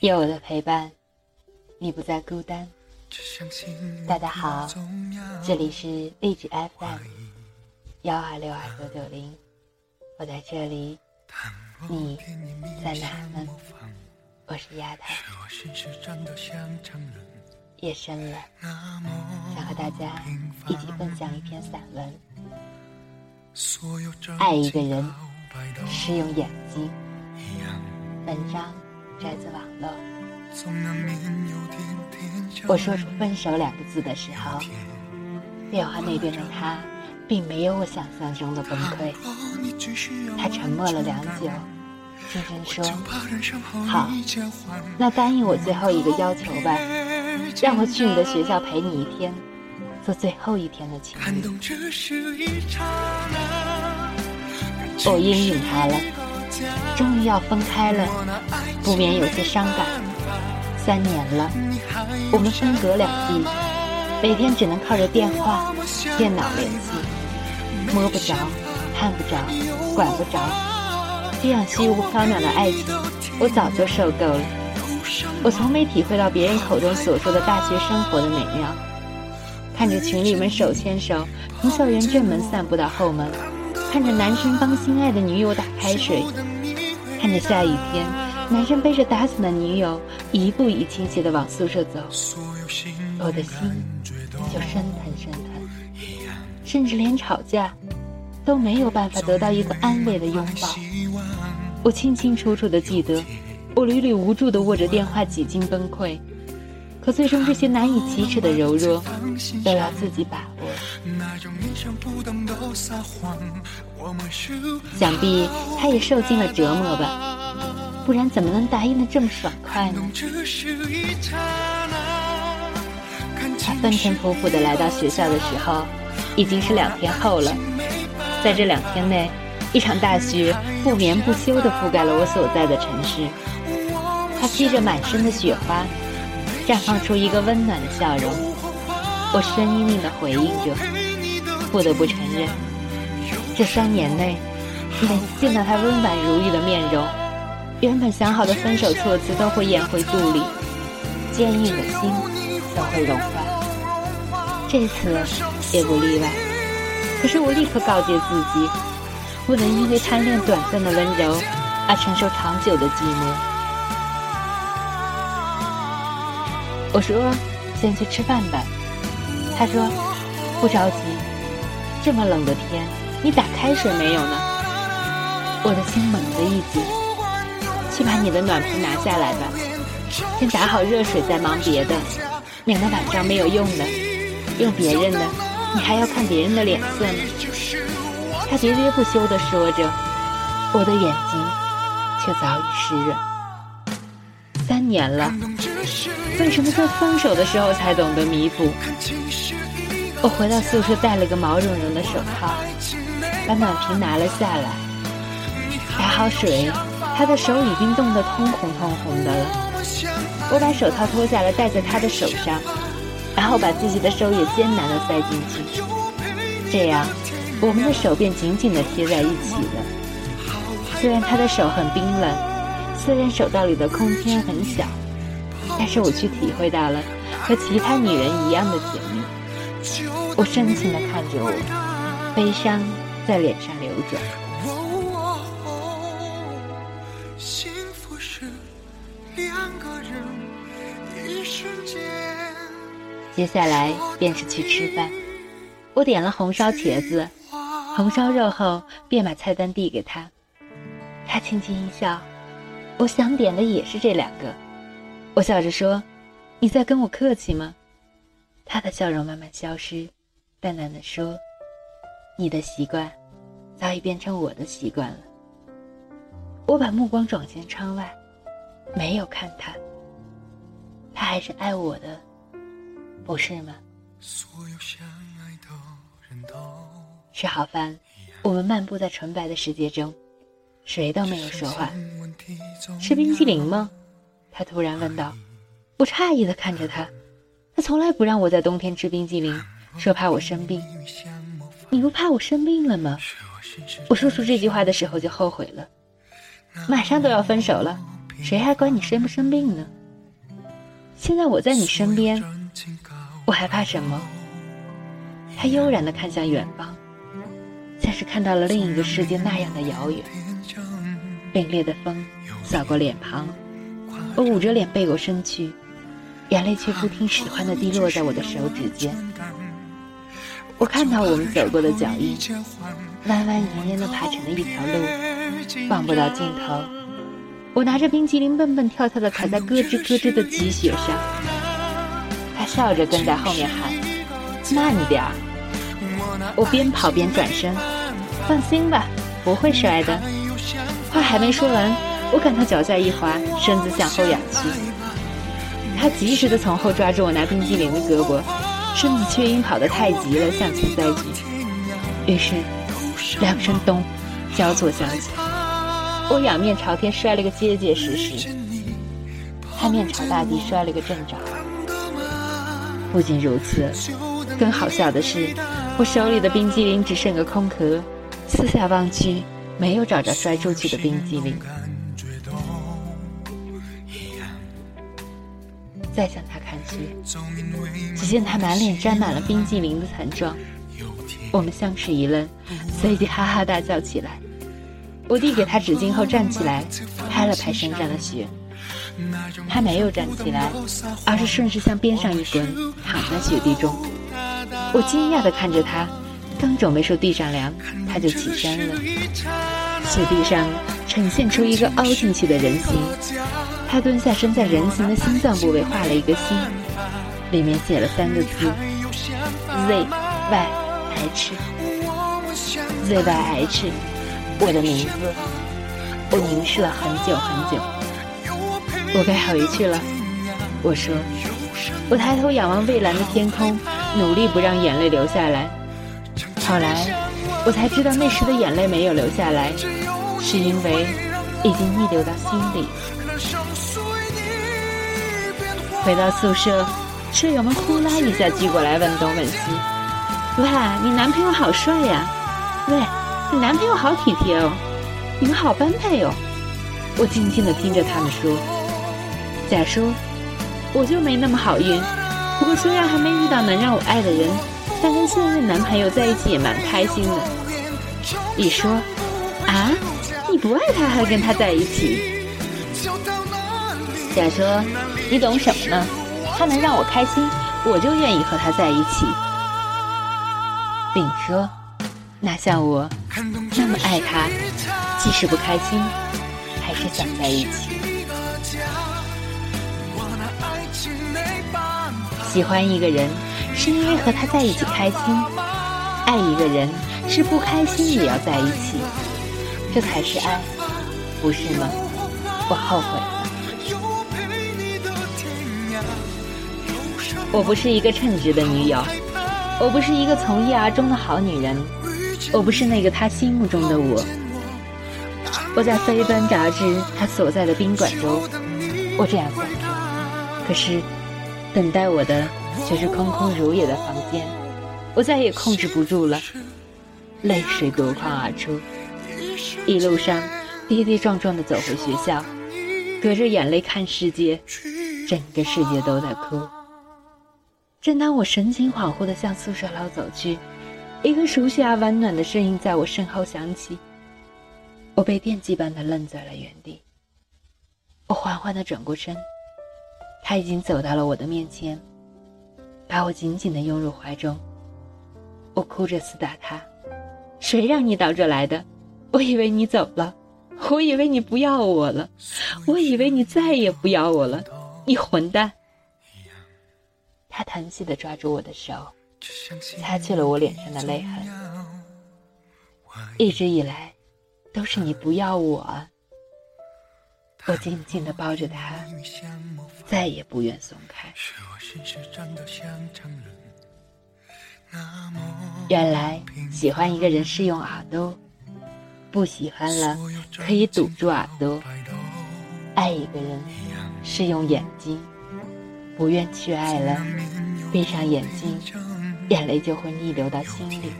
有我的陪伴，你不再孤单。大家好，这里是励志 FM 幺二六二九九零，我在这里，你在哪呢？我是丫头。夜深了，想和大家一起分享一篇散文。爱一个人是用眼睛。文章。摘自网络。我说出“分手”两个字的时候，电话那边的他，并没有我想象中的崩溃。他沉默了良久，轻声说：“好，那答应我最后一个要求吧，让我去你的学校陪你一天，做最后一天的情侣。”我应允他了。终于要分开了，不免有些伤感。三年了，我们分隔两地，每天只能靠着电话、电脑联系，摸不着、看不着、管不着。这样虚无缥缈的爱情，我早就受够了。我从没体会到别人口中所说的大学生活的美妙。看着情侣们手牵手从校园正门散步到后门。看着男生帮心爱的女友打开水，看着下雨天，男生背着打伞的女友一步一倾斜地往宿舍走，我的心就生疼生疼，甚至连吵架都没有办法得到一个安慰的拥抱。我清清楚楚地记得，我屡屡无助地握着电话，几经崩溃。可最终，这些难以启齿的柔弱，都要自己把握。想必他也受尽了折磨吧，不然怎么能答应的这么爽快呢？他风尘仆仆的来到学校的时候，已经是两天后了。在这两天内，一场大雪不眠不休的覆盖了我所在的城市。他披着满身的雪花。绽放出一个温暖的笑容，我声音硬的回应着。不得不承认，这三年内，每次见到他温婉如玉的面容，原本想好的分手措辞都会咽回肚里，坚硬的心都会融化。这次也不例外。可是我立刻告诫自己，不能因为贪恋短暂的温柔，而承受长久的寂寞。我说：“先去吃饭吧。”他说：“不着急，这么冷的天，你打开水没有呢？”我的心猛地一紧，去把你的暖瓶拿下来吧，先打好热水再忙别的，免得晚上没有用的，用别人的，你还要看别人的脸色呢。他喋喋不休地说着，我的眼睛却早已湿润。三年了。为什么在分手的时候才懂得弥补？我回到宿舍，戴了个毛茸茸的手套，把暖瓶拿了下来，打好水。他的手已经冻得通红通红的了。我把手套脱下来戴在他的手上，然后把自己的手也艰难地塞进去，这样我们的手便紧紧地贴在一起了。虽然他的手很冰冷，虽然手道里的空间很小。但是我却体会到了和其他女人一样的甜蜜。我深情地看着我，悲伤在脸上流转。接下来便是去吃饭。我点了红烧茄子、红烧肉后，便把菜单递给他。他轻轻一笑，我想点的也是这两个。我笑着说：“你在跟我客气吗？”他的笑容慢慢消失，淡淡的说：“你的习惯，早已变成我的习惯了。”我把目光转向窗外，没有看他。他还是爱我的，不是吗？吃好饭，我们漫步在纯白的世界中，谁都没有说话。吃冰激凌吗？他突然问道：“我诧异的看着他，他从来不让我在冬天吃冰激凌，说怕我生病。你不怕我生病了吗？”我说出这句话的时候就后悔了，马上都要分手了，谁还管你生不生病呢？现在我在你身边，我还怕什么？他悠然地看向远方，像是看到了另一个世界那样的遥远。凛冽的风扫过脸庞，我捂着脸背过身去，眼泪却不听使唤地滴落在我的手指间。我看到我们走过的脚印，弯弯延延的爬成了一条路，望不到尽头。我拿着冰激凌蹦蹦跳跳的踩在咯吱咯吱的积雪上，他笑着跟在后面喊：“慢点儿！”我边跑边转身，放心吧，不会摔的。话还没说完，我感到脚下一滑，身子向后仰去。他及时的从后抓住我拿冰激凌的胳膊，身子却因跑得太急了向前栽去。于是，两声咚交错响起，我仰面朝天摔了个结结实实，他面朝大地摔了个正着。不仅如此，更好笑的是，我手里的冰激凌只剩个空壳，四下望去。没有找着摔出去的冰激凌。再向他只见他满脸沾满了冰激凌的惨状。我们相视一愣，随即哈哈大笑起来。我递给他纸巾后站起来，拍了拍身上的雪。他没有站起来，而是顺势向边上一滚，躺在雪地中。我惊讶地看着他。刚准备说地上凉，他就起身了。雪地上呈现出一个凹进去的人形，他蹲下身，在人形的心脏部位画了一个心，里面写了三个字：Z Y H。Z Y H，我的名字。我凝视了很久很久。我该回去了，我说。我抬头仰望蔚蓝的天空，努力不让眼泪流下来。后来，我才知道那时的眼泪没有流下来，是因为已经逆流到心里。回到宿舍，舍友们呼啦一下聚过来，问东问西：“喂，你男朋友好帅呀！喂，你男朋友好体贴哦！你们好般配哦！”我静静地听着他们说。假说，我就没那么好运。不过虽然还没遇到能让我爱的人。但跟现任男朋友在一起也蛮开心的。你说，啊，你不爱他还跟他在一起？甲说，你懂什么呢？他能让我开心，我就愿意和他在一起。丙说，那像我那么爱他，即使不开心，还是想在一起。喜欢一个人。是因为和他在一起开心，爱一个人是不开心也要在一起，这才是爱，不是吗？我后悔我不是一个称职的女友，我不是一个从一而终的好女人，我不是那个他心目中的我。我在飞奔找至他所在的宾馆中，我这样想着。可是，等待我的。却是空空如也的房间，我再也控制不住了，泪水夺眶而出。一路上跌跌撞撞的走回学校，隔着眼泪看世界，整个世界都在哭。正当我神情恍惚地向宿舍楼走去，一个熟悉而温暖的声音在我身后响起，我被电击般的愣在了原地。我缓缓地转过身，他已经走到了我的面前。把我紧紧地拥入怀中，我哭着厮打他：“谁让你到这来的？我以为你走了，我以为你不要我了，我以为你再也不要我了，你混蛋！”他疼惜的抓住我的手，擦去了我脸上的泪痕。一直以来，都是你不要我。我紧紧的抱着他，再也不愿松开。原来喜欢一个人是用耳朵，不喜欢了可以堵住耳朵；爱一个人是用眼睛，不愿去爱了，闭上眼睛，眼泪就会逆流到心里。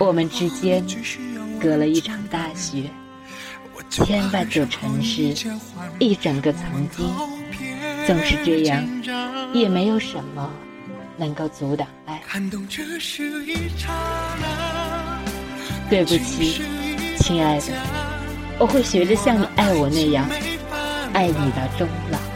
我们之间隔了一场大雪，千万座城市，一整个曾经，总是这样，也没有什么能够阻挡爱。对不起，亲爱的，我会学着像你爱我那样，爱你到终老。